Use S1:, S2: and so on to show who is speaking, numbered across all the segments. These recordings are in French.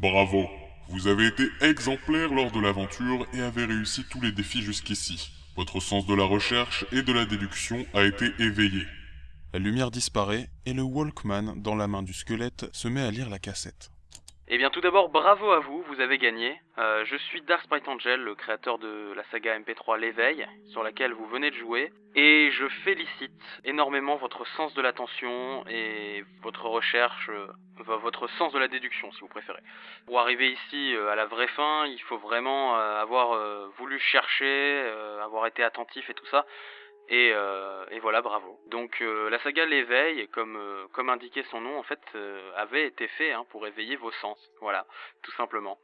S1: Bravo, vous avez été exemplaire lors de l'aventure et avez réussi tous les défis jusqu'ici. Votre sens de la recherche et de la déduction a été éveillé.
S2: La lumière disparaît et le Walkman dans la main du squelette se met à lire la cassette.
S3: Eh bien tout d'abord bravo à vous, vous avez gagné. Euh, je suis Dark Sprite Angel, le créateur de la saga MP3 L'éveil, sur laquelle vous venez de jouer, et je félicite énormément votre sens de l'attention et votre recherche, euh, votre sens de la déduction si vous préférez. Pour arriver ici euh, à la vraie fin, il faut vraiment avoir voulu chercher, avoir été attentif et tout ça. Et, euh, et voilà, bravo. Donc euh, la saga L'éveil, comme, euh, comme indiquait son nom, en fait, avait été fait hein, pour éveiller vos sens. Voilà, tout simplement.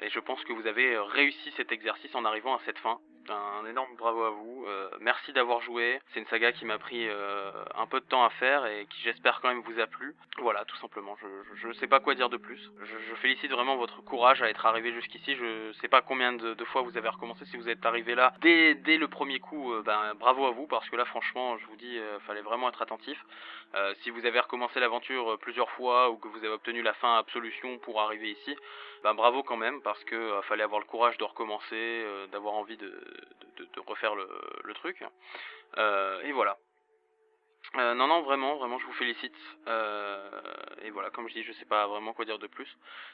S3: Et je pense que vous avez réussi cet exercice en arrivant à cette fin. Un énorme bravo à vous. Euh, merci d'avoir joué. C'est une saga qui m'a pris euh, un peu de temps à faire et qui j'espère quand même vous a plu. Voilà, tout simplement. Je ne sais pas quoi dire de plus. Je, félicite vraiment votre courage à être arrivé jusqu'ici. Je sais pas combien de, fois vous avez recommencé. Si vous êtes arrivé là dès, dès le premier coup, euh, ben bravo à vous parce que là franchement, je vous dis, fallait vraiment être attentif. Si vous avez recommencé l'aventure plusieurs fois ou que vous avez obtenu la fin absolution pour arriver ici, ben bravo quand même parce que fallait avoir le courage de recommencer, d'avoir envie de, de, refaire le, truc. Euh, et voilà. Euh, non, non, vraiment, vraiment, je vous félicite. Euh, et voilà, comme je dis, je sais pas vraiment quoi dire de plus.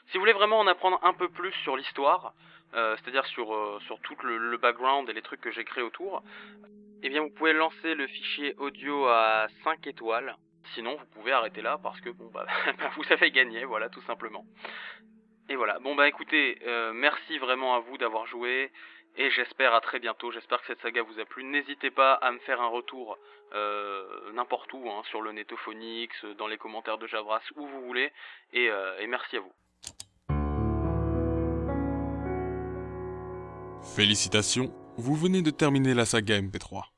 S3: Si vous voulez vraiment en apprendre un peu plus sur l'histoire, c'est-à-dire sur, tout le, background et les trucs que j'ai créés autour, eh bien, vous pouvez lancer le fichier audio à 5 étoiles. Sinon, vous pouvez arrêter là parce que, bon, bah, vous avez gagné, voilà, tout simplement. Et voilà. Bon, bah, écoutez, euh, merci vraiment à vous d'avoir joué. Et j'espère à très bientôt. J'espère que cette saga vous a plu. N'hésitez pas à me faire un retour euh, n'importe où, hein, sur le Netophonix, dans les commentaires de Jabras, où vous voulez. Et, euh, et merci à vous.
S2: Félicitations, vous venez de terminer la saga MP3.